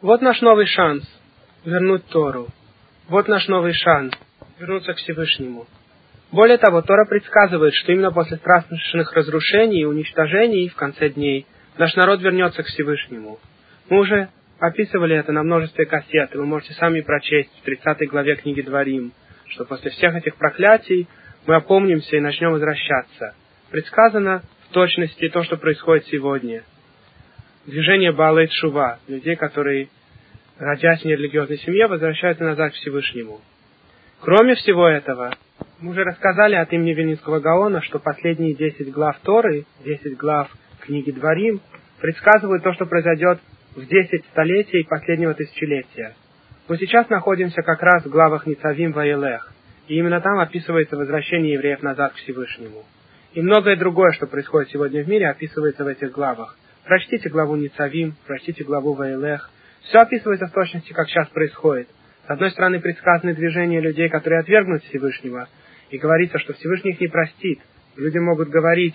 Вот наш новый шанс вернуть Тору. Вот наш новый шанс вернуться к Всевышнему. Более того, Тора предсказывает, что именно после страшных разрушений и уничтожений в конце дней наш народ вернется к Всевышнему. Мы уже описывали это на множестве кассет, и вы можете сами прочесть в 30 главе книги Дворим, что после всех этих проклятий мы опомнимся и начнем возвращаться. Предсказано в точности то, что происходит сегодня. Движение Баала и Шува, людей, которые, родясь в нерелигиозной семье, возвращаются назад к Всевышнему. Кроме всего этого, мы уже рассказали от имени Вильнинского Гаона, что последние 10 глав Торы, 10 глав книги Дворим, предсказывают то, что произойдет в 10 столетий последнего тысячелетия. Мы сейчас находимся как раз в главах Ницавим Ваелех, и именно там описывается возвращение евреев назад к Всевышнему. И многое другое, что происходит сегодня в мире, описывается в этих главах. Прочтите главу Ницавим, прочтите главу Ваилех. Все описывается в точности, как сейчас происходит. С одной стороны, предсказаны движения людей, которые отвергнут Всевышнего, и говорится, что Всевышний их не простит. Люди могут говорить,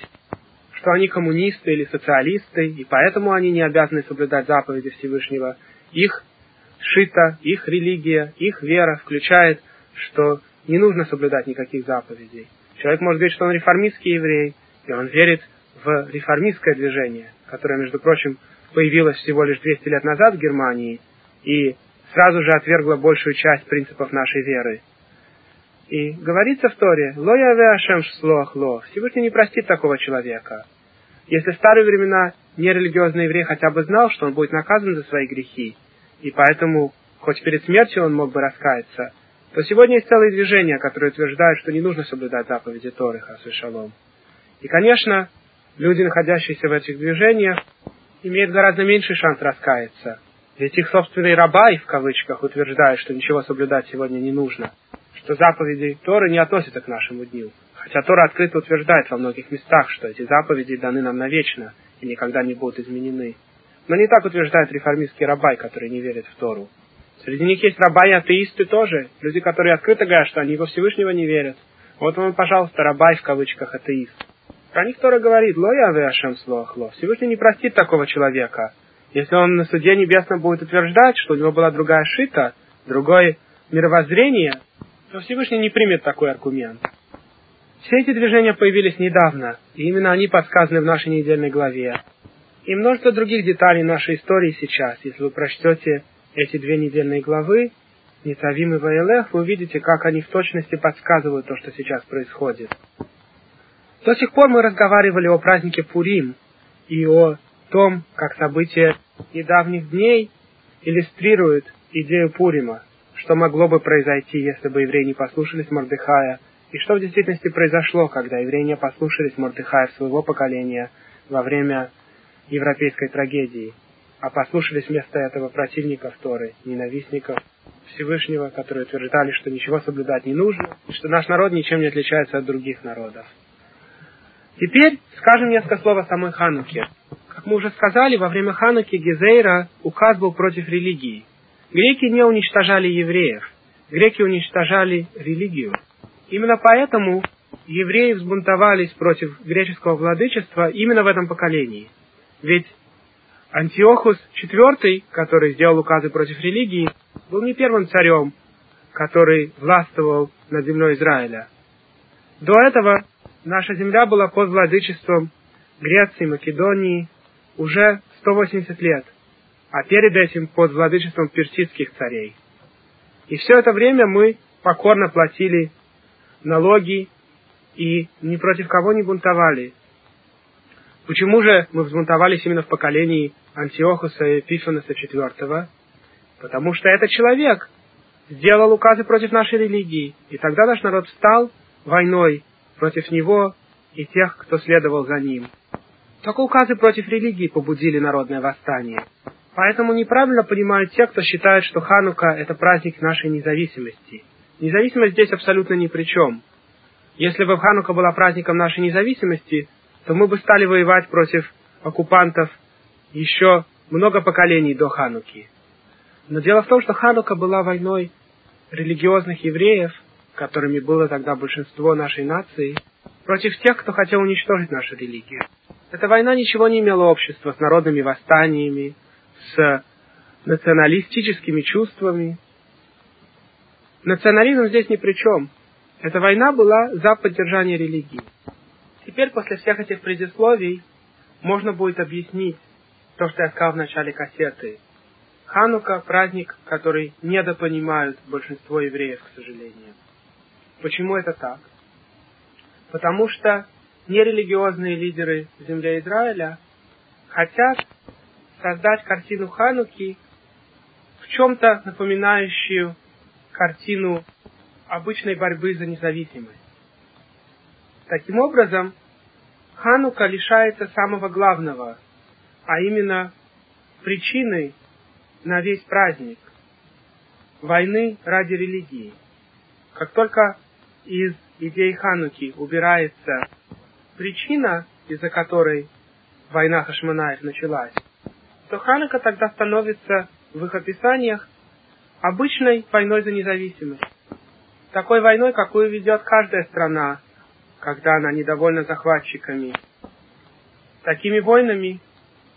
что они коммунисты или социалисты, и поэтому они не обязаны соблюдать заповеди Всевышнего. Их шита, их религия, их вера включает, что не нужно соблюдать никаких заповедей. Человек может говорить, что он реформистский еврей, и он верит в реформистское движение, которое, между прочим, появилось всего лишь 200 лет назад в Германии и сразу же отвергло большую часть принципов нашей веры. И говорится в Торе, «Ло яве Ашем шлох ло». Всевышний не простит такого человека. Если в старые времена нерелигиозный еврей хотя бы знал, что он будет наказан за свои грехи, и поэтому, хоть перед смертью он мог бы раскаяться, то сегодня есть целые движения, которые утверждают, что не нужно соблюдать заповеди Торы, Хасу Шалом. И, конечно, люди, находящиеся в этих движениях, имеют гораздо меньший шанс раскаяться. Ведь их собственные рабай, в кавычках, утверждают, что ничего соблюдать сегодня не нужно, что заповеди Торы не относятся к нашему дню. Хотя Тора открыто утверждает во многих местах, что эти заповеди даны нам навечно и никогда не будут изменены. Но не так утверждает реформистский рабай, который не верит в Тору. Среди них есть раба и атеисты тоже, люди, которые открыто говорят, что они во Всевышнего не верят. Вот вам, пожалуйста, рабай в кавычках атеист. Про них Тора говорит, ло я Ашем слохло. Всевышний не простит такого человека. Если он на суде небесном будет утверждать, что у него была другая шита, другое мировоззрение, то Всевышний не примет такой аргумент. Все эти движения появились недавно, и именно они подсказаны в нашей недельной главе. И множество других деталей нашей истории сейчас, если вы прочтете эти две недельные главы, Ницавим и Ваилех, вы увидите, как они в точности подсказывают то, что сейчас происходит. До сих пор мы разговаривали о празднике Пурим и о том, как события недавних дней иллюстрируют идею Пурима, что могло бы произойти, если бы евреи не послушались Мордыхая, и что в действительности произошло, когда евреи не послушались Мордыхая своего поколения во время европейской трагедии а послушались вместо этого противников Торы, ненавистников Всевышнего, которые утверждали, что ничего соблюдать не нужно, что наш народ ничем не отличается от других народов. Теперь скажем несколько слов о самой Хануке. Как мы уже сказали, во время Хануки Гезейра указ был против религии. Греки не уничтожали евреев, греки уничтожали религию. Именно поэтому евреи взбунтовались против греческого владычества именно в этом поколении. Ведь Антиохус IV, который сделал указы против религии, был не первым царем, который властвовал над землей Израиля. До этого наша земля была под владычеством Греции, Македонии уже 180 лет, а перед этим под владычеством персидских царей. И все это время мы покорно платили налоги и ни против кого не бунтовали. Почему же мы взбунтовались именно в поколении Антиохуса и Эпифанеса IV? Потому что этот человек сделал указы против нашей религии, и тогда наш народ встал войной против него и тех, кто следовал за ним. Только указы против религии побудили народное восстание. Поэтому неправильно понимают те, кто считает, что Ханука – это праздник нашей независимости. Независимость здесь абсолютно ни при чем. Если бы Ханука была праздником нашей независимости, то мы бы стали воевать против оккупантов еще много поколений до Хануки. Но дело в том, что Ханука была войной религиозных евреев, которыми было тогда большинство нашей нации, против тех, кто хотел уничтожить нашу религию. Эта война ничего не имела общества с народными восстаниями, с националистическими чувствами. Национализм здесь ни при чем. Эта война была за поддержание религии. Теперь, после всех этих предисловий, можно будет объяснить то, что я сказал в начале кассеты. Ханука – праздник, который недопонимают большинство евреев, к сожалению. Почему это так? Потому что нерелигиозные лидеры земли Израиля хотят создать картину Хануки в чем-то напоминающую картину обычной борьбы за независимость. Таким образом, Ханука лишается самого главного, а именно причины на весь праздник – войны ради религии. Как только из идеи Хануки убирается причина, из-за которой война Хашманаев началась, то Ханука тогда становится в их описаниях обычной войной за независимость. Такой войной, какую ведет каждая страна, когда она недовольна захватчиками. Такими войнами,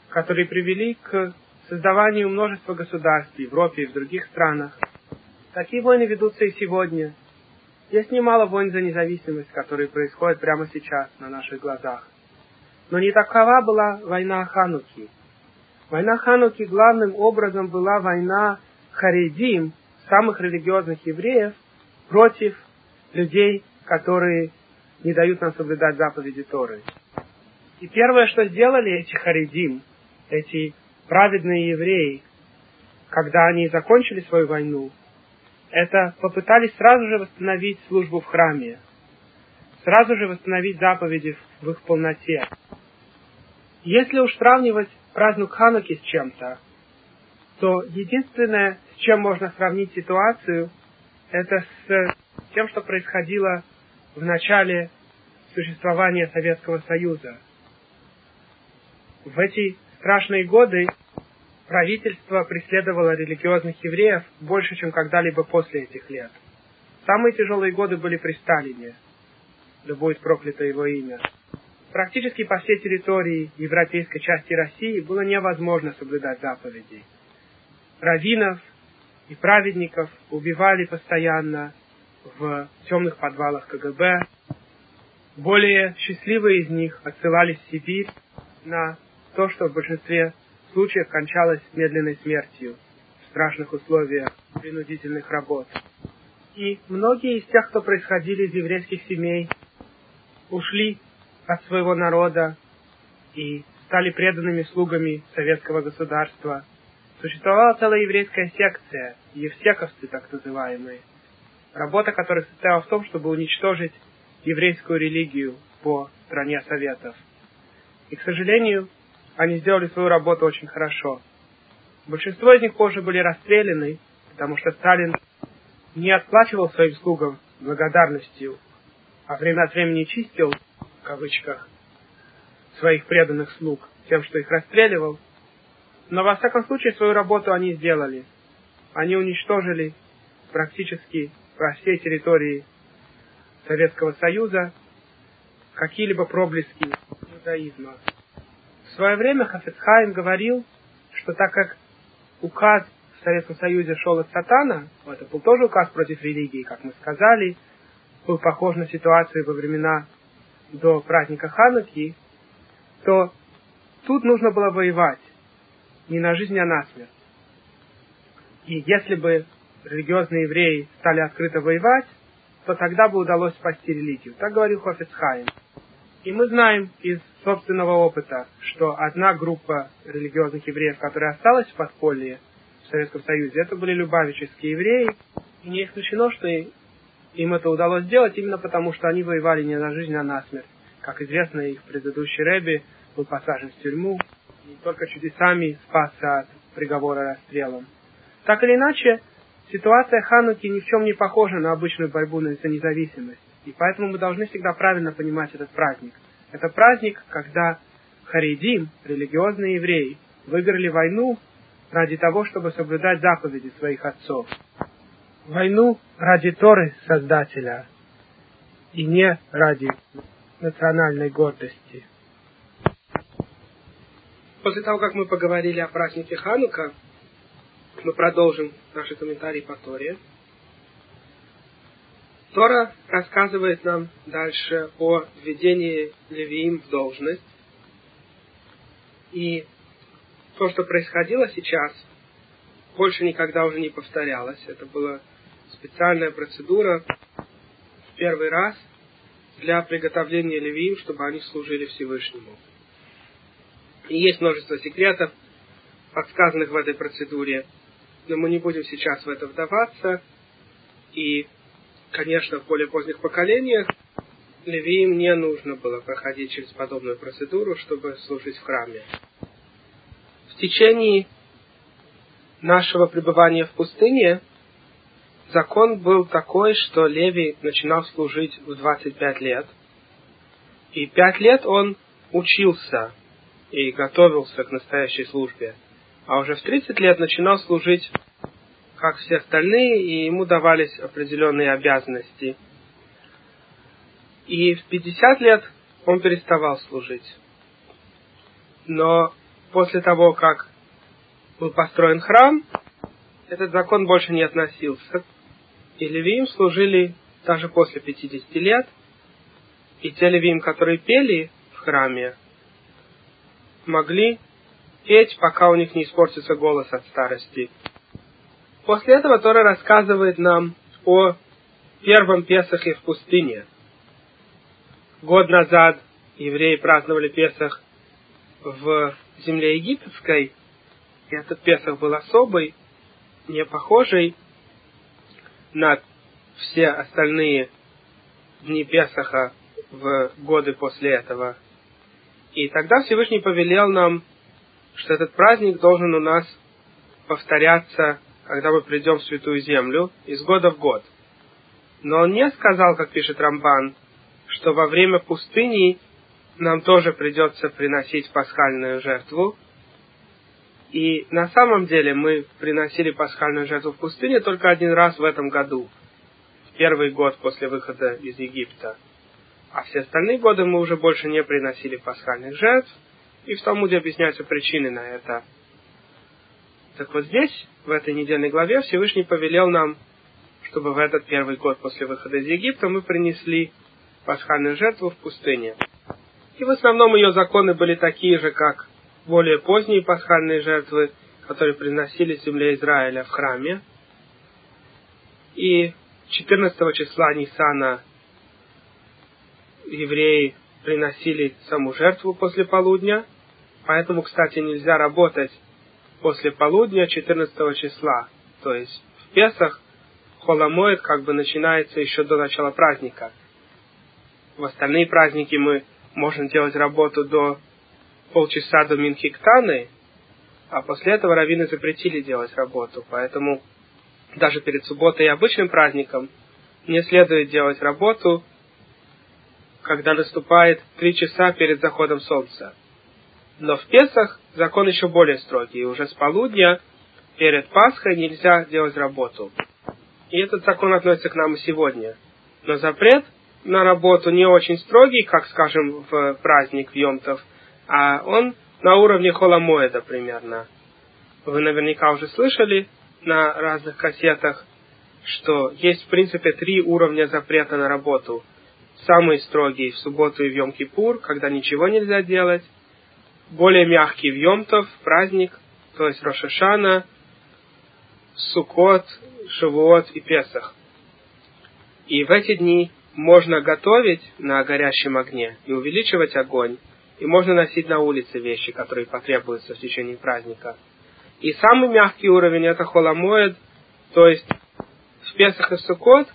которые привели к создаванию множества государств в Европе и в других странах. Такие войны ведутся и сегодня. Есть немало войн за независимость, которые происходят прямо сейчас на наших глазах. Но не такова была война Хануки. Война Хануки главным образом была война Харидим, самых религиозных евреев, против людей, которые не дают нам соблюдать заповеди Торы. И первое, что сделали эти Харидим, эти праведные евреи, когда они закончили свою войну, это попытались сразу же восстановить службу в храме, сразу же восстановить заповеди в их полноте. Если уж сравнивать праздник Хануки с чем-то, то единственное, с чем можно сравнить ситуацию, это с тем, что происходило в начале существования Советского Союза. В эти страшные годы правительство преследовало религиозных евреев больше, чем когда-либо после этих лет. Самые тяжелые годы были при Сталине, да будет проклято его имя. Практически по всей территории европейской части России было невозможно соблюдать заповеди. Раввинов и праведников убивали постоянно в темных подвалах КГБ. Более счастливые из них отсылались в Сибирь на то, что в большинстве случаев кончалось медленной смертью в страшных условиях принудительных работ. И многие из тех, кто происходили из еврейских семей, ушли от своего народа и стали преданными слугами советского государства. Существовала целая еврейская секция, евсековцы так называемые, работа которых состояла в том, чтобы уничтожить еврейскую религию по стране Советов. И, к сожалению, они сделали свою работу очень хорошо. Большинство из них позже были расстреляны, потому что Сталин не отплачивал своим слугам благодарностью, а время от времени чистил, в кавычках, своих преданных слуг тем, что их расстреливал. Но во всяком случае свою работу они сделали. Они уничтожили практически по всей территории Советского Союза какие-либо проблески иудаизма. В свое время Хафицхайм говорил, что так как указ в Советском Союзе шел от сатана, это был тоже указ против религии, как мы сказали, был похож на ситуацию во времена до праздника Хануки, то тут нужно было воевать не на жизнь, а на смерть. И если бы религиозные евреи стали открыто воевать, то тогда бы удалось спасти религию. Так говорил Хофицхайм. И мы знаем из собственного опыта, что одна группа религиозных евреев, которая осталась в подполье в Советском Союзе, это были любавические евреи. И не исключено, что им это удалось сделать именно потому, что они воевали не на жизнь, а на смерть. Как известно, их предыдущий Рэби был посажен в тюрьму и только чудесами спасся от приговора расстрелом. Так или иначе, ситуация Хануки ни в чем не похожа на обычную борьбу за независимость. И поэтому мы должны всегда правильно понимать этот праздник. Это праздник, когда харидим, религиозные евреи, выиграли войну ради того, чтобы соблюдать заповеди своих отцов. Войну ради Торы Создателя и не ради национальной гордости. После того, как мы поговорили о празднике Ханука, мы продолжим наши комментарии по Торе. Тора рассказывает нам дальше о введении Левиим в должность. И то, что происходило сейчас, больше никогда уже не повторялось. Это была специальная процедура в первый раз для приготовления Левиим, чтобы они служили Всевышнему. И есть множество секретов, подсказанных в этой процедуре, но мы не будем сейчас в это вдаваться. И, конечно, в более поздних поколениях левиим не нужно было проходить через подобную процедуру, чтобы служить в храме. В течение нашего пребывания в пустыне закон был такой, что Леви начинал служить в 25 лет. И пять лет он учился и готовился к настоящей службе. А уже в 30 лет начинал служить, как все остальные, и ему давались определенные обязанности. И в 50 лет он переставал служить. Но после того, как был построен храм, этот закон больше не относился. И левиим служили даже после 50 лет. И те левиим, которые пели в храме, могли петь, пока у них не испортится голос от старости. После этого Тора рассказывает нам о первом Песахе в пустыне. Год назад евреи праздновали Песах в земле египетской, и этот Песах был особый, не похожий на все остальные дни Песаха в годы после этого. И тогда Всевышний повелел нам, что этот праздник должен у нас повторяться, когда мы придем в Святую Землю, из года в год. Но он не сказал, как пишет Рамбан, что во время пустыни нам тоже придется приносить пасхальную жертву. И на самом деле мы приносили пасхальную жертву в пустыне только один раз в этом году, в первый год после выхода из Египта. А все остальные годы мы уже больше не приносили пасхальных жертв, и в Талмуде объясняются причины на это. Так вот здесь, в этой недельной главе, Всевышний повелел нам, чтобы в этот первый год после выхода из Египта мы принесли пасхальную жертву в пустыне. И в основном ее законы были такие же, как более поздние пасхальные жертвы, которые приносили земле Израиля в храме. И 14 числа Нисана евреи приносили саму жертву после полудня, поэтому, кстати, нельзя работать после полудня 14 числа, то есть в Песах Холомоид как бы начинается еще до начала праздника. В остальные праздники мы можем делать работу до полчаса до Минхиктаны, а после этого раввины запретили делать работу, поэтому даже перед субботой и обычным праздником не следует делать работу когда наступает три часа перед заходом солнца. Но в Песах закон еще более строгий. Уже с полудня перед Пасхой нельзя делать работу. И этот закон относится к нам и сегодня. Но запрет на работу не очень строгий, как, скажем, в праздник в Йомтов, а он на уровне холомоэда примерно. Вы наверняка уже слышали на разных кассетах, что есть в принципе три уровня запрета на работу – самый строгий в субботу и в Йом-Кипур, когда ничего нельзя делать, более мягкий в Йомтов, праздник, то есть Рошашана, Сукот, Шавуот и Песах. И в эти дни можно готовить на горящем огне и увеличивать огонь, и можно носить на улице вещи, которые потребуются в течение праздника. И самый мягкий уровень это холомоед, то есть в Песах и Сукот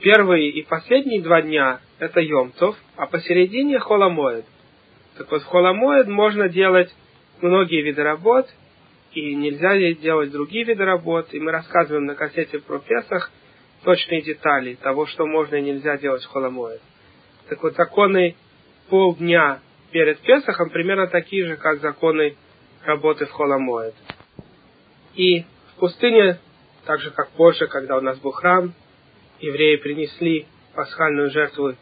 первые и последние два дня это Йомтов, а посередине Холомоид. Так вот, в Холомоид можно делать многие виды работ, и нельзя делать другие виды работ, и мы рассказываем на кассете про Песах точные детали того, что можно и нельзя делать в Холомоид. Так вот, законы полдня перед Песахом примерно такие же, как законы работы в Холомоид. И в пустыне, так же как позже, когда у нас был храм, евреи принесли пасхальную жертву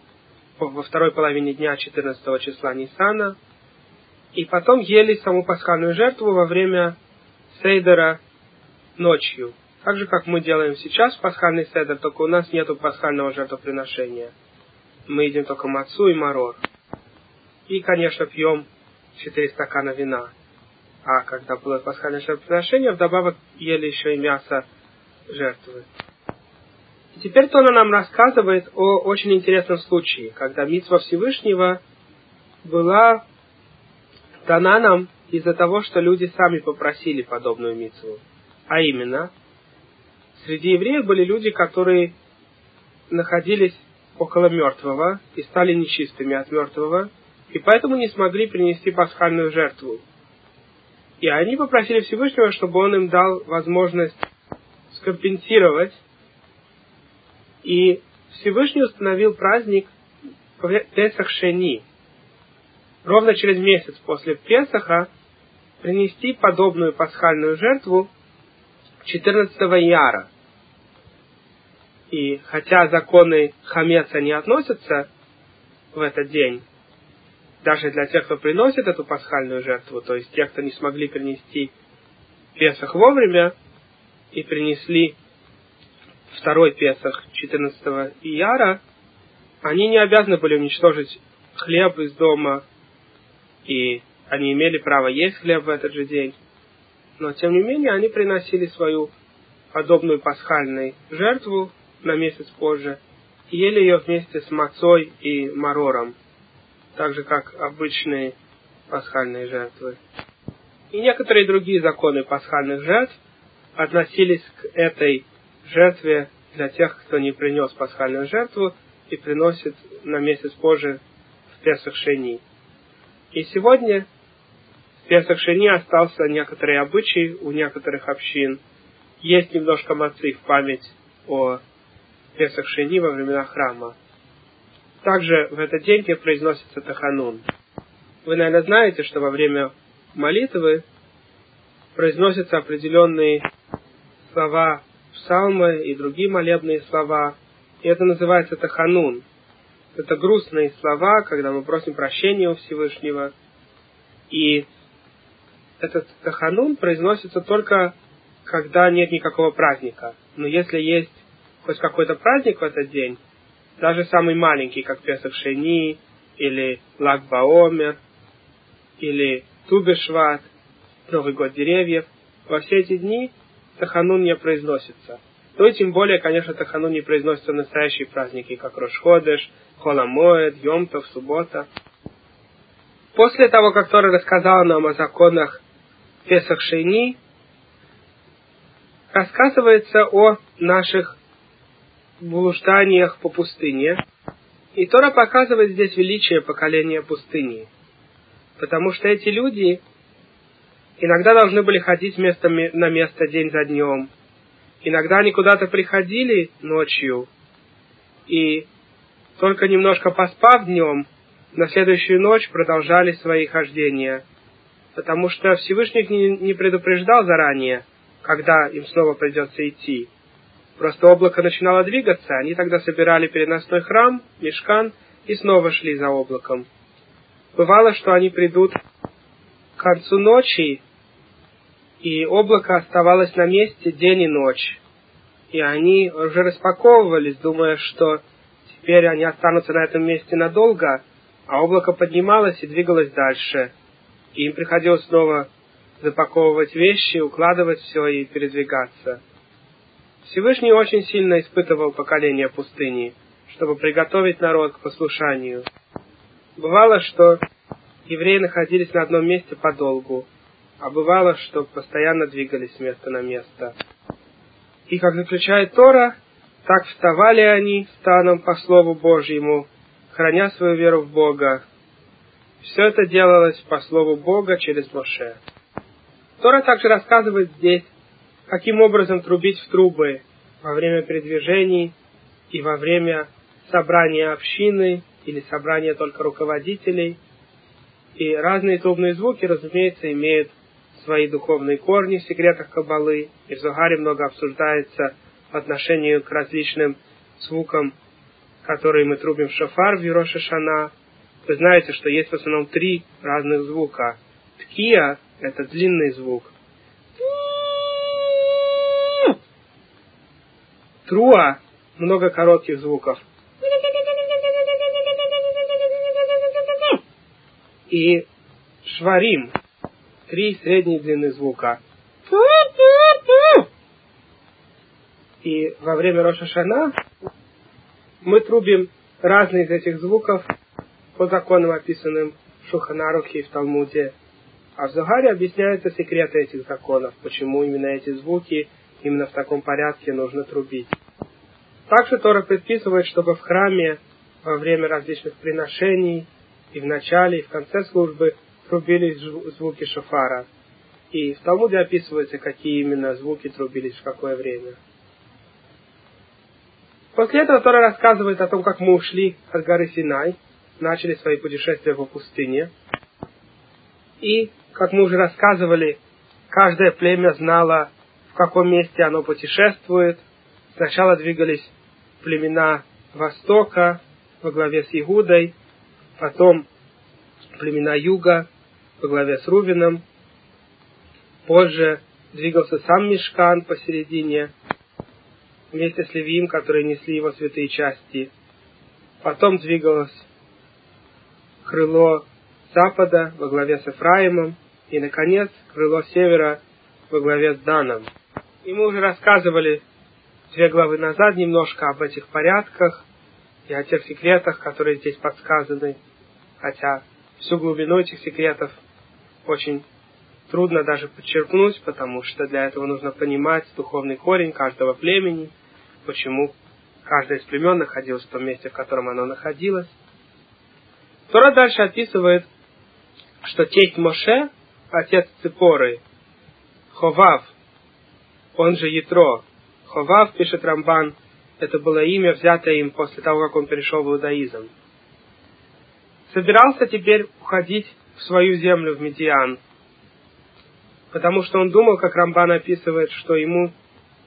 во второй половине дня 14 числа Нисана, и потом ели саму пасхальную жертву во время Сейдера ночью. Так же, как мы делаем сейчас пасхальный седер, только у нас нету пасхального жертвоприношения. Мы едим только мацу и марор. И, конечно, пьем 4 стакана вина. А когда было пасхальное жертвоприношение, вдобавок ели еще и мясо жертвы. И теперь Тона нам рассказывает о очень интересном случае, когда Митва Всевышнего была дана нам из-за того, что люди сами попросили подобную митцву. А именно, среди евреев были люди, которые находились около мертвого и стали нечистыми от мертвого, и поэтому не смогли принести пасхальную жертву. И они попросили Всевышнего, чтобы он им дал возможность скомпенсировать. И Всевышний установил праздник Песах Шени. Ровно через месяц после Песаха принести подобную пасхальную жертву 14 яра. И хотя законы Хамеца не относятся в этот день, даже для тех, кто приносит эту пасхальную жертву, то есть тех, кто не смогли принести Песах вовремя и принесли второй Песах 14 Ияра, они не обязаны были уничтожить хлеб из дома, и они имели право есть хлеб в этот же день. Но, тем не менее, они приносили свою подобную пасхальную жертву на месяц позже и ели ее вместе с мацой и марором – так же как обычные пасхальные жертвы. И некоторые другие законы пасхальных жертв относились к этой жертве для тех, кто не принес пасхальную жертву и приносит на месяц позже в Песах Шени. И сегодня в Песах Шени остался некоторый обычай у некоторых общин. Есть немножко мацы в память о Песах Шени во времена храма. Также в этот день произносится Таханун. Вы, наверное, знаете, что во время молитвы произносятся определенные слова псалмы и другие молебные слова. И это называется Таханун. Это грустные слова, когда мы просим прощения у Всевышнего. И этот Таханун произносится только, когда нет никакого праздника. Но если есть хоть какой-то праздник в этот день, даже самый маленький, как Песах Шени, или Лак Баомер, или Тубешват, Новый год деревьев, во все эти дни Таханун не произносится. Ну и тем более, конечно, Таханун не произносится в настоящие праздники, как Рошходеш, Холамоэд, Йомтов, Суббота. После того, как Тора рассказал нам о законах Песах Шейни, рассказывается о наших блужданиях по пустыне. И Тора показывает здесь величие поколения пустыни. Потому что эти люди иногда должны были ходить место на место день за днем. Иногда они куда-то приходили ночью, и только немножко поспав днем, на следующую ночь продолжали свои хождения. Потому что Всевышний не предупреждал заранее, когда им снова придется идти. Просто облако начинало двигаться, они тогда собирали переносной храм, мешкан, и снова шли за облаком. Бывало, что они придут к концу ночи, и облако оставалось на месте день и ночь. И они уже распаковывались, думая, что теперь они останутся на этом месте надолго, а облако поднималось и двигалось дальше. И им приходилось снова запаковывать вещи, укладывать все и передвигаться. Всевышний очень сильно испытывал поколение пустыни, чтобы приготовить народ к послушанию. Бывало, что евреи находились на одном месте подолгу, а бывало, что постоянно двигались с места на место. И как заключает Тора, так вставали они станом по Слову Божьему, храня свою веру в Бога. Все это делалось по Слову Бога через Моше. Тора также рассказывает здесь каким образом трубить в трубы во время передвижений и во время собрания общины или собрания только руководителей. И разные трубные звуки, разумеется, имеют свои духовные корни в секретах Кабалы, и в Зугаре много обсуждается по отношению к различным звукам, которые мы трубим в шафар в Юроша Шана. Вы знаете, что есть в основном три разных звука. Ткия – это длинный звук – Труа много коротких звуков. И шварим три средней длины звука. И во время Рошашана мы трубим разные из этих звуков по законам, описанным в Шуханарухе и в Талмуде. А в Зугаре объясняются секреты этих законов, почему именно эти звуки именно в таком порядке нужно трубить. Также Тора предписывает, чтобы в храме во время различных приношений и в начале, и в конце службы трубились звуки шофара. И в Талмуде описывается, какие именно звуки трубились в какое время. После этого Тора рассказывает о том, как мы ушли от горы Синай, начали свои путешествия по пустыне. И, как мы уже рассказывали, каждое племя знало, в каком месте оно путешествует. Сначала двигались племена Востока во главе с Игудой, потом племена Юга во главе с Рувином. Позже двигался сам Мешкан посередине, вместе с Левиим, которые несли его святые части. Потом двигалось крыло запада во главе с Эфраимом, и, наконец, крыло севера во главе с Даном. И мы уже рассказывали две главы назад немножко об этих порядках и о тех секретах, которые здесь подсказаны, хотя всю глубину этих секретов очень трудно даже подчеркнуть, потому что для этого нужно понимать духовный корень каждого племени, почему каждое из племен находилось в том месте, в котором оно находилось. Тора дальше описывает, что тесть Моше, отец Ципоры, Ховав, он же Ятро, Ховав, пишет Рамбан, это было имя, взятое им после того, как он перешел в иудаизм. Собирался теперь уходить свою землю, в Медиан, потому что он думал, как Рамбан описывает, что ему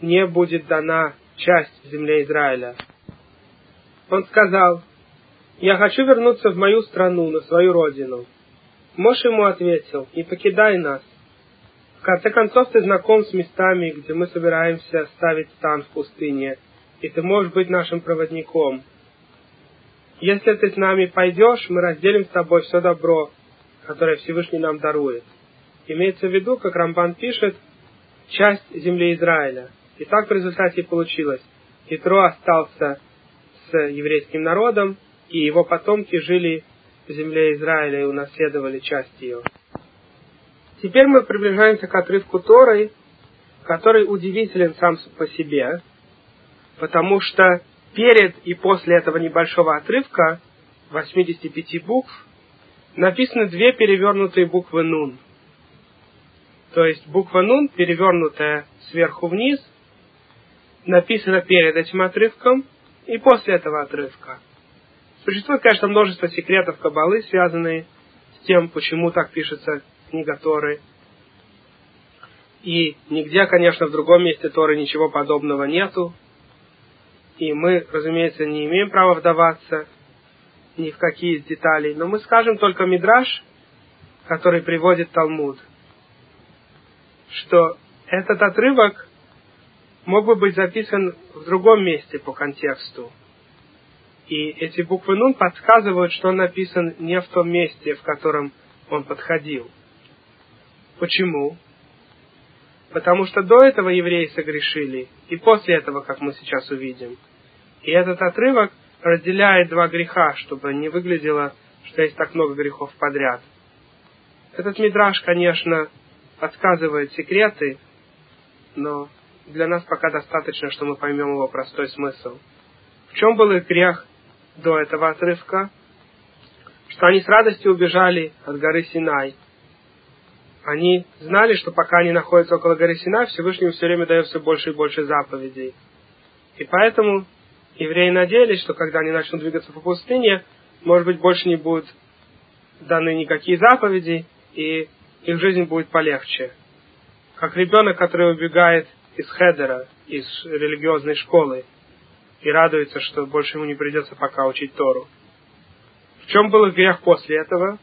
не будет дана часть в земле Израиля. Он сказал, «Я хочу вернуться в мою страну, на свою родину». Мош ему ответил, «Не покидай нас. В конце концов, ты знаком с местами, где мы собираемся ставить стан в пустыне, и ты можешь быть нашим проводником. Если ты с нами пойдешь, мы разделим с тобой все добро, которое Всевышний нам дарует. Имеется в виду, как Рамбан пишет, часть земли Израиля – и так в результате получилось. Итро остался с еврейским народом, и его потомки жили в земле Израиля и унаследовали часть ее. Теперь мы приближаемся к отрывку Торы, который удивителен сам по себе, потому что перед и после этого небольшого отрывка, 85 букв, написаны две перевернутые буквы «нун». То есть буква «нун», перевернутая сверху вниз, написано перед этим отрывком и после этого отрывка. Существует, конечно, множество секретов Кабалы, связанные с тем, почему так пишется книга Торы. И нигде, конечно, в другом месте Торы ничего подобного нету. И мы, разумеется, не имеем права вдаваться ни в какие из деталей. Но мы скажем только Мидраш, который приводит Талмуд, что этот отрывок мог бы быть записан в другом месте по контексту. И эти буквы Нун подсказывают, что он написан не в том месте, в котором он подходил. Почему? Потому что до этого евреи согрешили, и после этого, как мы сейчас увидим. И этот отрывок разделяет два греха, чтобы не выглядело, что есть так много грехов подряд. Этот мидраж, конечно, подсказывает секреты, но для нас пока достаточно, что мы поймем его простой смысл. В чем был их грех до этого отрывка? Что они с радостью убежали от горы Синай. Они знали, что пока они находятся около горы Синай, Всевышний все время дает все больше и больше заповедей. И поэтому евреи надеялись, что когда они начнут двигаться по пустыне, может быть, больше не будут даны никакие заповеди, и их жизнь будет полегче. Как ребенок, который убегает из хедера, из религиозной школы, и радуется, что больше ему не придется пока учить Тору. В чем был их грех после этого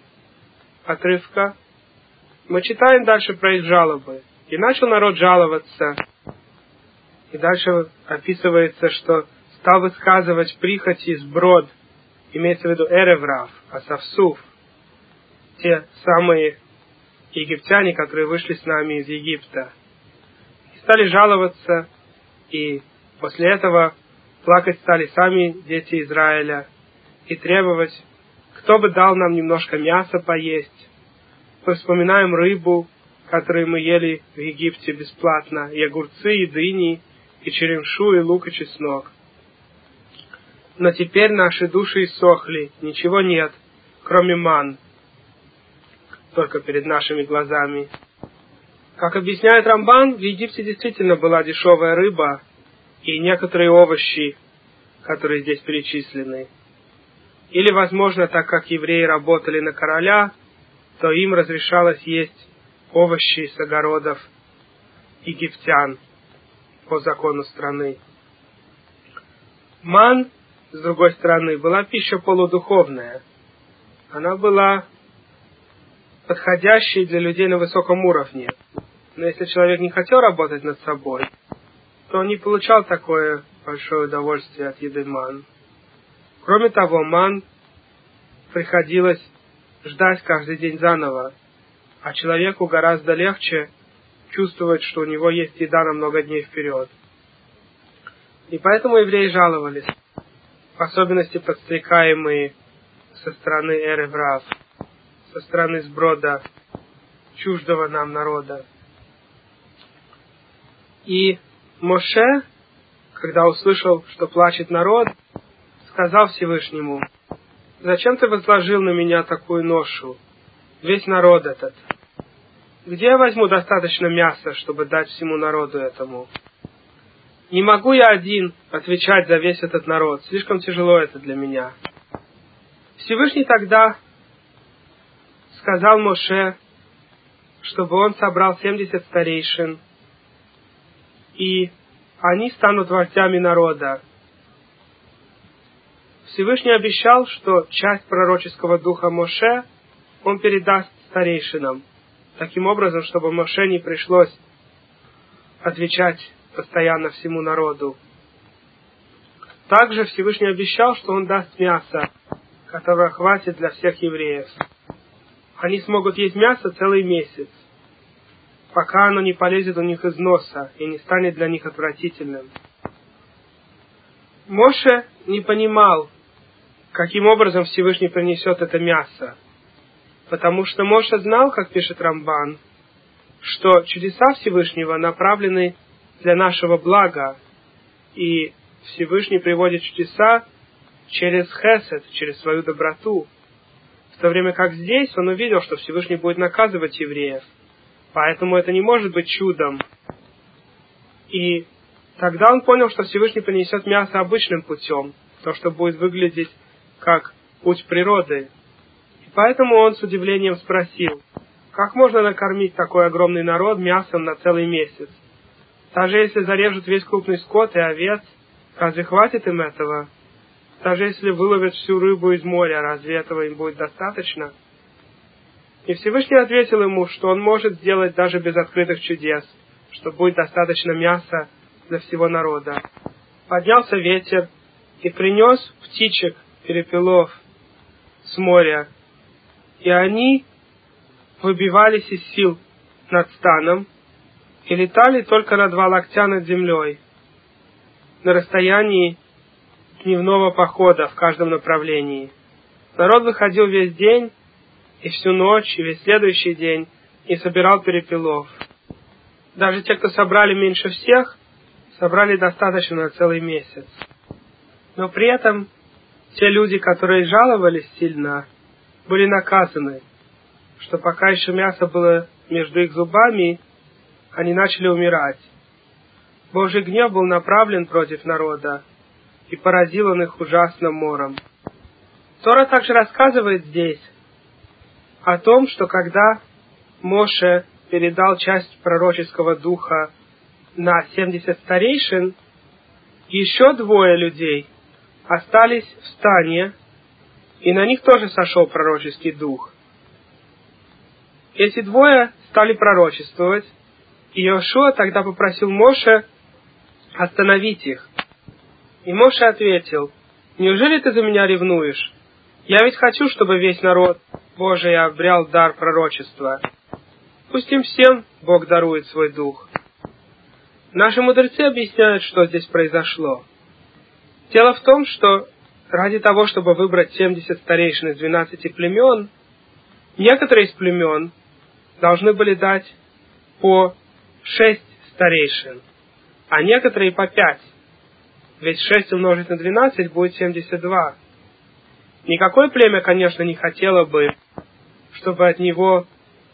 отрывка? Мы читаем дальше про их жалобы. И начал народ жаловаться И дальше описывается, что стал высказывать прихоти сброд, имеется в виду Эреврав, Асавсуф, те самые египтяне, которые вышли с нами из Египта. Стали жаловаться, и после этого плакать стали сами дети Израиля и требовать, кто бы дал нам немножко мяса поесть. Мы вспоминаем рыбу, которую мы ели в Египте бесплатно, и огурцы, и дыни, и черемшу, и лук, и чеснок. Но теперь наши души иссохли, ничего нет, кроме ман, только перед нашими глазами. Как объясняет Рамбан, в Египте действительно была дешевая рыба и некоторые овощи, которые здесь перечислены. Или, возможно, так как евреи работали на короля, то им разрешалось есть овощи с огородов египтян по закону страны. Ман, с другой стороны, была пища полудуховная. Она была подходящей для людей на высоком уровне. Но если человек не хотел работать над собой, то он не получал такое большое удовольствие от еды ман. Кроме того, ман приходилось ждать каждый день заново, а человеку гораздо легче чувствовать, что у него есть еда на много дней вперед. И поэтому евреи жаловались, особенности подстрекаемые со стороны Эреврав, со стороны сброда чуждого нам народа. И Моше, когда услышал, что плачет народ, сказал Всевышнему, «Зачем ты возложил на меня такую ношу, весь народ этот? Где я возьму достаточно мяса, чтобы дать всему народу этому? Не могу я один отвечать за весь этот народ, слишком тяжело это для меня». Всевышний тогда сказал Моше, чтобы он собрал семьдесят старейшин, и они станут вождями народа. Всевышний обещал, что часть пророческого духа Моше он передаст старейшинам, таким образом, чтобы Моше не пришлось отвечать постоянно всему народу. Также Всевышний обещал, что он даст мясо, которого хватит для всех евреев. Они смогут есть мясо целый месяц, пока оно не полезет у них из носа и не станет для них отвратительным. Моше не понимал, каким образом Всевышний принесет это мясо. Потому что Моше знал, как пишет Рамбан, что чудеса Всевышнего направлены для нашего блага, и Всевышний приводит чудеса через хесед, через свою доброту. В то время как здесь он увидел, что Всевышний будет наказывать евреев. Поэтому это не может быть чудом. И тогда он понял, что Всевышний принесет мясо обычным путем, то, что будет выглядеть как путь природы. И поэтому он с удивлением спросил, как можно накормить такой огромный народ мясом на целый месяц? Даже если зарежут весь крупный скот и овец, разве хватит им этого? Даже если выловят всю рыбу из моря, разве этого им будет достаточно? И Всевышний ответил ему, что он может сделать даже без открытых чудес, что будет достаточно мяса для всего народа. Поднялся ветер и принес птичек перепелов с моря, и они выбивались из сил над станом и летали только на два локтя над землей, на расстоянии дневного похода в каждом направлении. Народ выходил весь день и всю ночь, и весь следующий день, и собирал перепелов. Даже те, кто собрали меньше всех, собрали достаточно на целый месяц. Но при этом те люди, которые жаловались сильно, были наказаны, что пока еще мясо было между их зубами, они начали умирать. Божий гнев был направлен против народа, и поразил он их ужасным мором. Тора также рассказывает здесь о том, что когда Моше передал часть пророческого духа на 70 старейшин, еще двое людей – остались в стане, и на них тоже сошел пророческий дух. Эти двое стали пророчествовать, Иошуа тогда попросил Моше остановить их. И Моше ответил, «Неужели ты за меня ревнуешь? Я ведь хочу, чтобы весь народ Божий обрял дар пророчества. Пусть им всем Бог дарует свой дух». Наши мудрецы объясняют, что здесь произошло. Дело в том, что ради того, чтобы выбрать 70 старейшин из 12 племен, некоторые из племен должны были дать по 6 старейшин, а некоторые по 5. Ведь 6 умножить на 12 будет 72. Никакое племя, конечно, не хотело бы, чтобы от него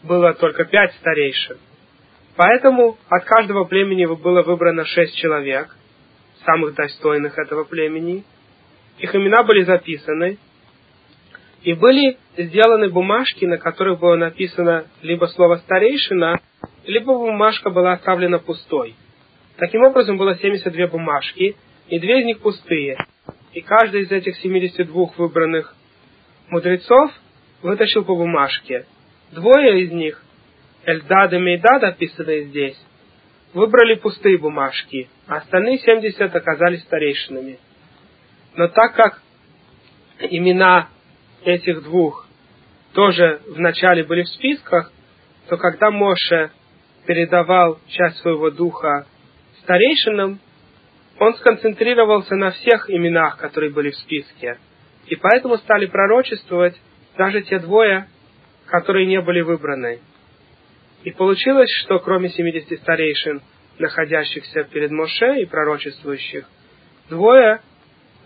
было только 5 старейшин. Поэтому от каждого племени было выбрано шесть человек, самых достойных этого племени. Их имена были записаны, и были сделаны бумажки, на которых было написано либо слово «старейшина», либо бумажка была оставлена пустой. Таким образом, было 72 бумажки, и две из них пустые. И каждый из этих 72 выбранных мудрецов вытащил по бумажке. Двое из них Эльдад и Мейдад, описанные здесь, выбрали пустые бумажки, а остальные 70 оказались старейшинами. Но так как имена этих двух тоже вначале были в списках, то когда Моше передавал часть своего духа старейшинам, он сконцентрировался на всех именах, которые были в списке. И поэтому стали пророчествовать даже те двое, которые не были выбраны. И получилось, что кроме 70 старейшин, находящихся перед Моше и пророчествующих, двое,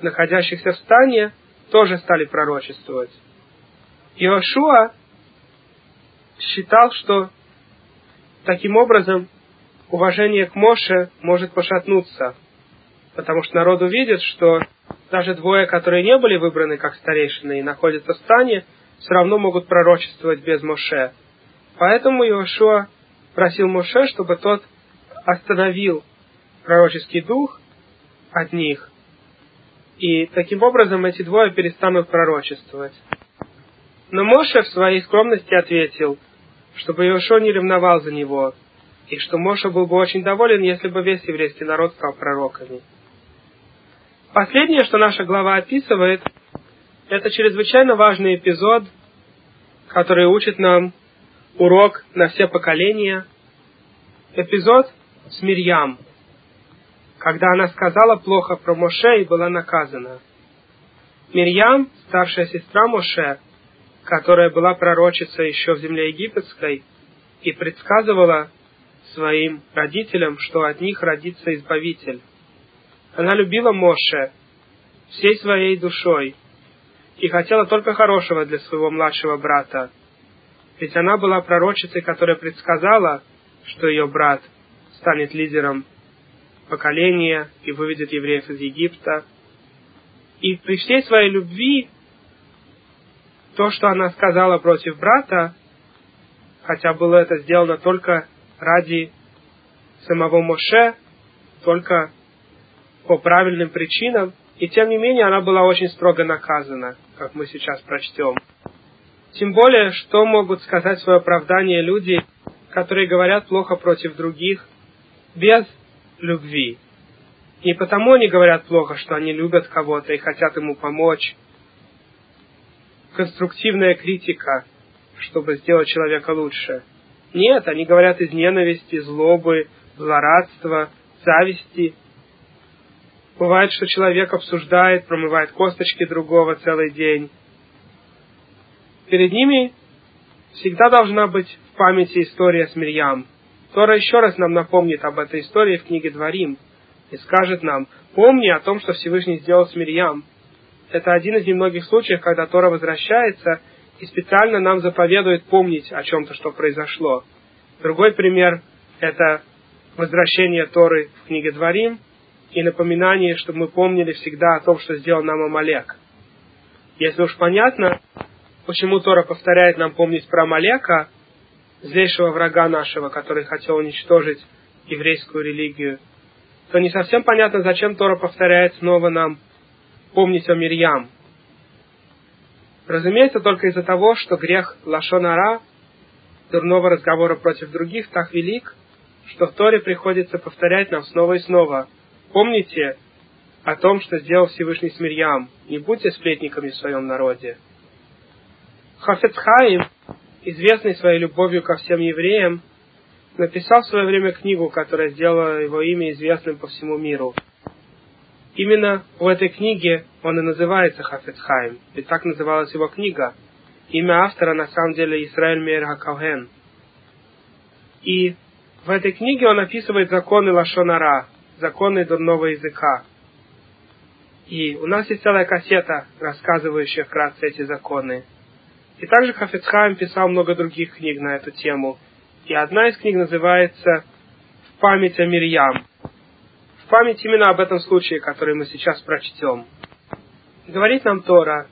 находящихся в стане, тоже стали пророчествовать. Иошуа считал, что таким образом уважение к Моше может пошатнуться, потому что народ увидит, что даже двое, которые не были выбраны как старейшины и находятся в стане, все равно могут пророчествовать без Моше. Поэтому Иошуа просил Моше, чтобы тот остановил пророческий дух от них. И таким образом эти двое перестанут пророчествовать. Но Моше в своей скромности ответил, чтобы Иошуа не ревновал за него, и что Моше был бы очень доволен, если бы весь еврейский народ стал пророками. Последнее, что наша глава описывает, это чрезвычайно важный эпизод, который учит нам урок на все поколения, эпизод с Мирьям, когда она сказала плохо про Моше и была наказана. Мирьям, старшая сестра Моше, которая была пророчицей еще в земле египетской и предсказывала своим родителям, что от них родится Избавитель. Она любила Моше всей своей душой и хотела только хорошего для своего младшего брата – ведь она была пророчицей, которая предсказала, что ее брат станет лидером поколения и выведет евреев из Египта. И при всей своей любви то, что она сказала против брата, хотя было это сделано только ради самого Моше, только по правильным причинам, и тем не менее она была очень строго наказана, как мы сейчас прочтем. Тем более, что могут сказать свое оправдание люди, которые говорят плохо против других, без любви. Не потому они говорят плохо, что они любят кого-то и хотят ему помочь. Конструктивная критика, чтобы сделать человека лучше. Нет, они говорят из ненависти, злобы, злорадства, зависти. Бывает, что человек обсуждает, промывает косточки другого целый день перед ними всегда должна быть в памяти история с Мирьям. Тора еще раз нам напомнит об этой истории в книге Дворим и скажет нам, помни о том, что Всевышний сделал с Мирьям. Это один из немногих случаев, когда Тора возвращается и специально нам заповедует помнить о чем-то, что произошло. Другой пример – это возвращение Торы в книге Дворим и напоминание, чтобы мы помнили всегда о том, что сделал нам Амалек. Если уж понятно, почему Тора повторяет нам помнить про Малека, злейшего врага нашего, который хотел уничтожить еврейскую религию, то не совсем понятно, зачем Тора повторяет снова нам помнить о Мирьям. Разумеется, только из-за того, что грех Лашонара, дурного разговора против других, так велик, что в Торе приходится повторять нам снова и снова помните о том, что сделал Всевышний с Мирьям. Не будьте сплетниками в своем народе. Хафецхаим, известный своей любовью ко всем евреям, написал в свое время книгу, которая сделала его имя известным по всему миру. Именно в этой книге он и называется Хафецхайм, ведь так называлась его книга. Имя автора на самом деле Исраэль Мейр Хакауген. И в этой книге он описывает законы Лашонара, законы дурного языка. И у нас есть целая кассета, рассказывающая вкратце эти законы. И также Хафицхайм писал много других книг на эту тему. И одна из книг называется «В память о Мирьям». Память именно об этом случае, который мы сейчас прочтем. Говорит нам Тора,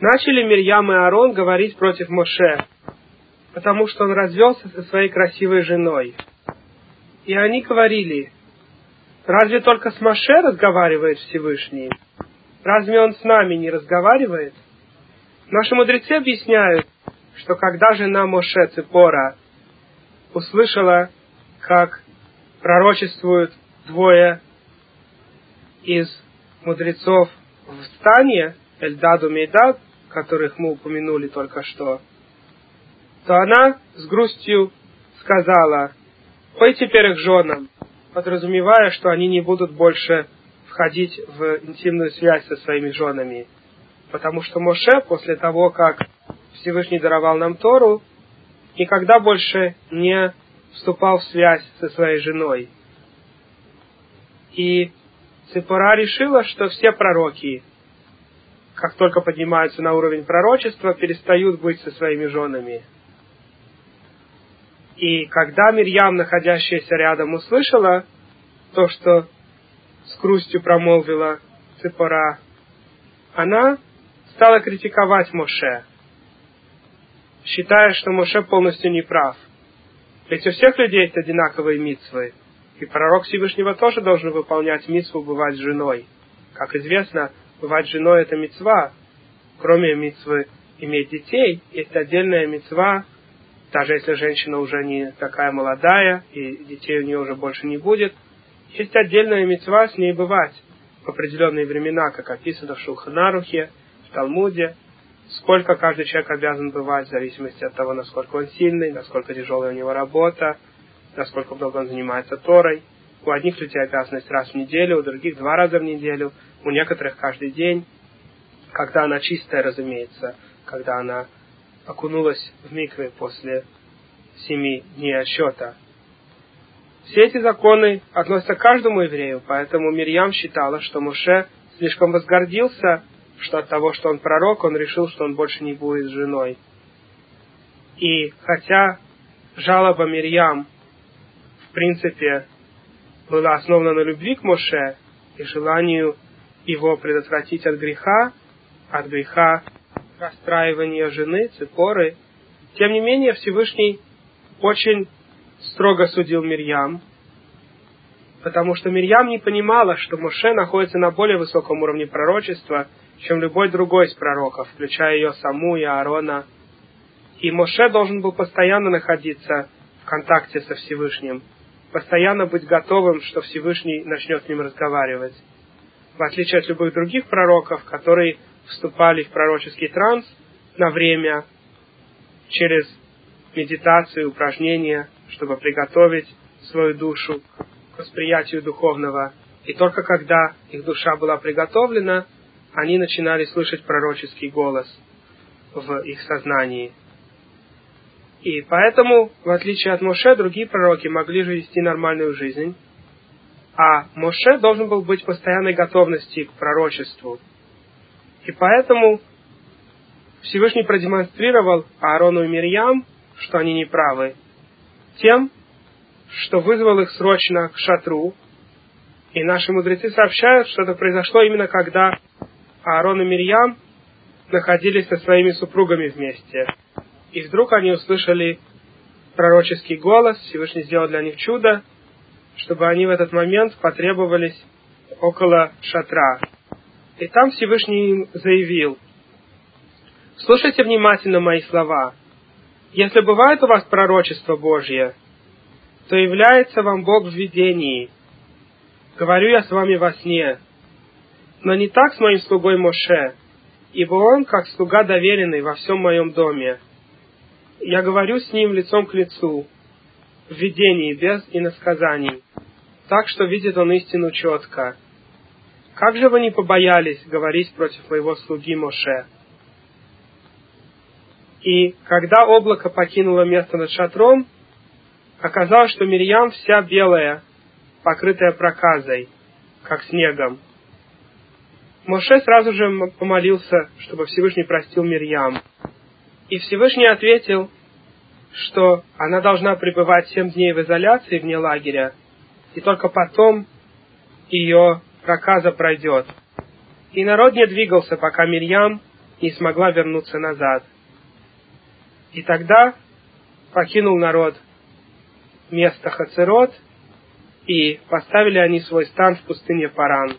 начали Мирьям и Аарон говорить против Моше, потому что он развелся со своей красивой женой. И они говорили, разве только с Моше разговаривает Всевышний? Разве он с нами не разговаривает? Наши мудрецы объясняют, что когда жена Моше Цепора услышала, как пророчествуют двое из мудрецов в стане, Эльдаду Мейдад, которых мы упомянули только что, то она с грустью сказала, «Пой теперь их женам», подразумевая, что они не будут больше входить в интимную связь со своими женами. Потому что Моше, после того, как Всевышний даровал нам Тору, никогда больше не вступал в связь со своей женой. И Цепора решила, что все пророки, как только поднимаются на уровень пророчества, перестают быть со своими женами. И когда Мирьям, находящаяся рядом, услышала то, что с грустью промолвила Цепора, она стала критиковать Моше, считая, что Моше полностью не прав. Ведь у всех людей есть одинаковые митцвы, и пророк Всевышнего тоже должен выполнять митцву бывать женой. Как известно, бывать женой это митцва. Кроме митцвы иметь детей, есть отдельная митцва, даже если женщина уже не такая молодая, и детей у нее уже больше не будет, есть отдельная мецва с ней бывать в определенные времена, как описано в Шулханарухе, в Талмуде, сколько каждый человек обязан бывать, в зависимости от того, насколько он сильный, насколько тяжелая у него работа, насколько долго он занимается Торой. У одних людей обязанность раз в неделю, у других два раза в неделю, у некоторых каждый день, когда она чистая, разумеется, когда она окунулась в микве после семи дней отсчета. Все эти законы относятся к каждому еврею, поэтому Мирьям считала, что Муше слишком возгордился, что от того, что он пророк, он решил, что он больше не будет женой. И хотя жалоба Мирьям, в принципе, была основана на любви к Моше и желанию его предотвратить от греха, от греха расстраивания жены, цепоры, тем не менее Всевышний очень строго судил Мирьям, потому что Мирьям не понимала, что Моше находится на более высоком уровне пророчества, чем любой другой из пророков, включая ее саму и Аарона. И Моше должен был постоянно находиться в контакте со Всевышним, постоянно быть готовым, что Всевышний начнет с ним разговаривать. В отличие от любых других пророков, которые вступали в пророческий транс на время через медитацию, упражнения, чтобы приготовить свою душу к восприятию духовного. И только когда их душа была приготовлена, они начинали слышать пророческий голос в их сознании. И поэтому, в отличие от Моше, другие пророки могли же вести нормальную жизнь, а Моше должен был быть в постоянной готовности к пророчеству. И поэтому Всевышний продемонстрировал Аарону и Мирьям, что они не правы, тем, что вызвал их срочно к шатру. И наши мудрецы сообщают, что это произошло именно когда Аарон и Мирьям находились со своими супругами вместе. И вдруг они услышали пророческий голос, Всевышний сделал для них чудо, чтобы они в этот момент потребовались около шатра. И там Всевышний им заявил, слушайте внимательно мои слова. Если бывает у вас пророчество Божье, то является вам Бог в видении, говорю я с вами во сне. Но не так с моим слугой Моше, ибо он, как слуга доверенный во всем моем доме. Я говорю с ним лицом к лицу, в видении, без иносказаний, так что видит он истину четко. Как же вы не побоялись говорить против моего слуги Моше? И когда облако покинуло место над шатром, оказалось, что Мирьям вся белая, покрытая проказой, как снегом. Моше сразу же помолился, чтобы Всевышний простил Мирьям. И Всевышний ответил, что она должна пребывать семь дней в изоляции вне лагеря, и только потом ее проказа пройдет. И народ не двигался, пока Мирьям не смогла вернуться назад. И тогда покинул народ место Хацерот, и поставили они свой стан в пустыне Паран.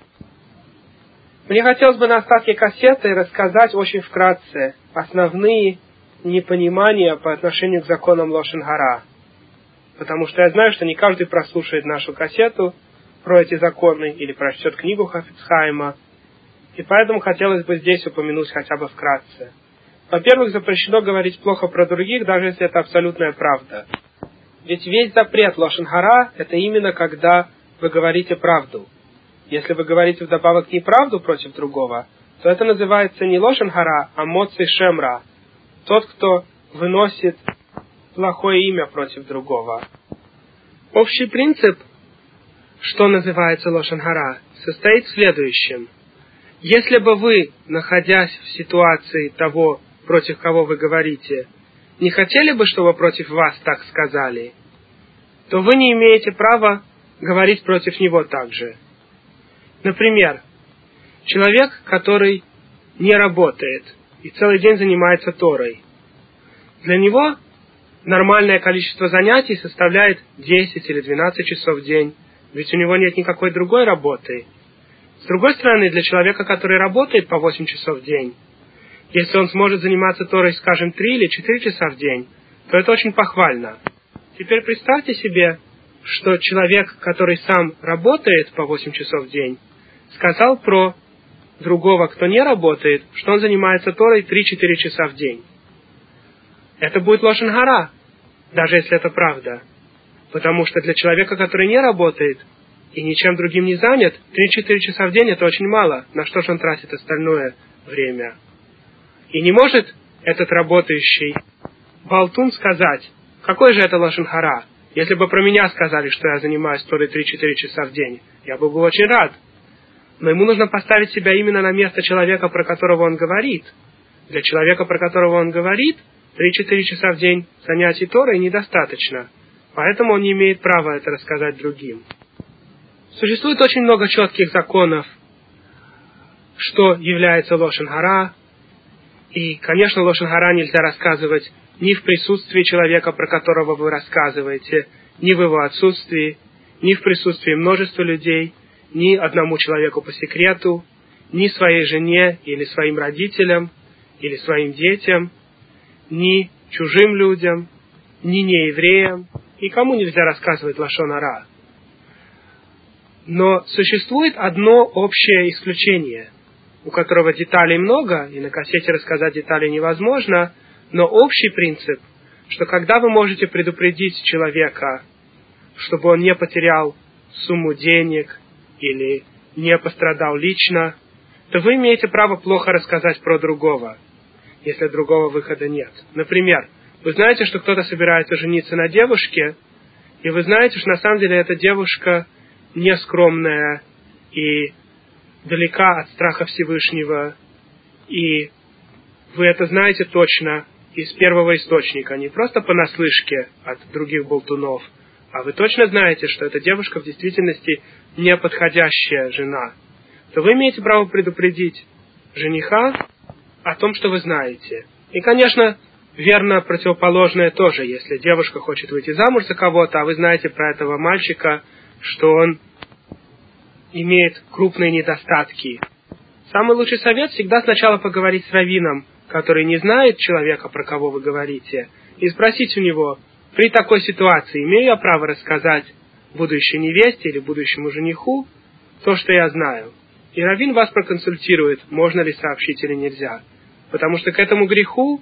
Мне хотелось бы на остатке кассеты рассказать очень вкратце основные непонимания по отношению к законам Лошенгара. Потому что я знаю, что не каждый прослушает нашу кассету про эти законы или прочтет книгу Хафицхайма. И поэтому хотелось бы здесь упомянуть хотя бы вкратце. Во-первых, запрещено говорить плохо про других, даже если это абсолютная правда. Ведь весь запрет Лошенгара – это именно когда вы говорите правду – если вы говорите вдобавок неправду против другого, то это называется не лошенхара, а моци шемра. Тот, кто выносит плохое имя против другого. Общий принцип, что называется лошенхара, состоит в следующем. Если бы вы, находясь в ситуации того, против кого вы говорите, не хотели бы, чтобы против вас так сказали, то вы не имеете права говорить против него также. Например, человек, который не работает и целый день занимается Торой. Для него нормальное количество занятий составляет 10 или 12 часов в день, ведь у него нет никакой другой работы. С другой стороны, для человека, который работает по 8 часов в день, если он сможет заниматься Торой, скажем, 3 или 4 часа в день, то это очень похвально. Теперь представьте себе, что человек, который сам работает по 8 часов в день, сказал про другого, кто не работает, что он занимается Торой 3-4 часа в день. Это будет лошенгара, даже если это правда. Потому что для человека, который не работает и ничем другим не занят, 3-4 часа в день это очень мало. На что же он тратит остальное время? И не может этот работающий болтун сказать, какой же это лошенгара? Если бы про меня сказали, что я занимаюсь Торой 3-4 часа в день, я бы был очень рад но ему нужно поставить себя именно на место человека, про которого он говорит. Для человека, про которого он говорит, 3-4 часа в день занятий Торой недостаточно. Поэтому он не имеет права это рассказать другим. Существует очень много четких законов, что является лошенгара. И, конечно, лошенгара нельзя рассказывать ни в присутствии человека, про которого вы рассказываете, ни в его отсутствии, ни в присутствии множества людей – ни одному человеку по секрету, ни своей жене или своим родителям, или своим детям, ни чужим людям, ни неевреям, никому нельзя рассказывать лашонара. Но существует одно общее исключение, у которого деталей много, и на кассете рассказать детали невозможно, но общий принцип, что когда вы можете предупредить человека, чтобы он не потерял сумму денег или не пострадал лично, то вы имеете право плохо рассказать про другого, если другого выхода нет. Например, вы знаете, что кто-то собирается жениться на девушке, и вы знаете, что на самом деле эта девушка нескромная и далека от страха Всевышнего, и вы это знаете точно из первого источника, не просто понаслышке от других болтунов, а вы точно знаете, что эта девушка в действительности неподходящая жена, то вы имеете право предупредить жениха о том, что вы знаете. И, конечно, верно противоположное тоже, если девушка хочет выйти замуж за кого-то, а вы знаете про этого мальчика, что он имеет крупные недостатки. Самый лучший совет всегда сначала поговорить с раввином, который не знает человека, про кого вы говорите, и спросить у него, при такой ситуации имею я право рассказать будущей невесте или будущему жениху то, что я знаю. И Равин вас проконсультирует, можно ли сообщить или нельзя. Потому что к этому греху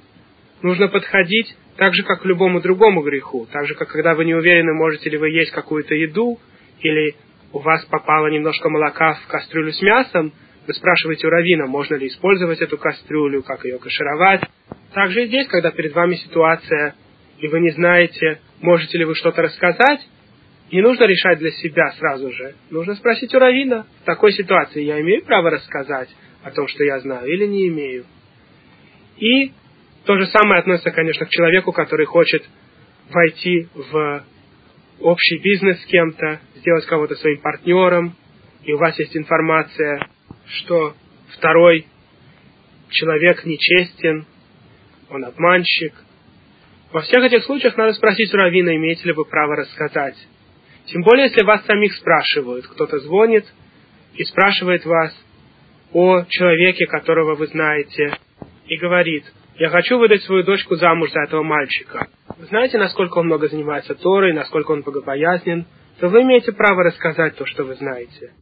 нужно подходить так же, как к любому другому греху. Так же, как когда вы не уверены, можете ли вы есть какую-то еду, или у вас попало немножко молока в кастрюлю с мясом, вы спрашиваете у равина, можно ли использовать эту кастрюлю, как ее кашировать. Также и здесь, когда перед вами ситуация, и вы не знаете, можете ли вы что-то рассказать, не нужно решать для себя сразу же. Нужно спросить у равина, в такой ситуации я имею право рассказать о том, что я знаю, или не имею. И то же самое относится, конечно, к человеку, который хочет войти в общий бизнес с кем-то, сделать кого-то своим партнером, и у вас есть информация, что второй человек нечестен, он обманщик. Во всех этих случаях надо спросить у Равина, имеете ли вы право рассказать. Тем более, если вас самих спрашивают. Кто-то звонит и спрашивает вас о человеке, которого вы знаете, и говорит, я хочу выдать свою дочку замуж за этого мальчика. Вы знаете, насколько он много занимается Торой, насколько он богобоязнен, то вы имеете право рассказать то, что вы знаете.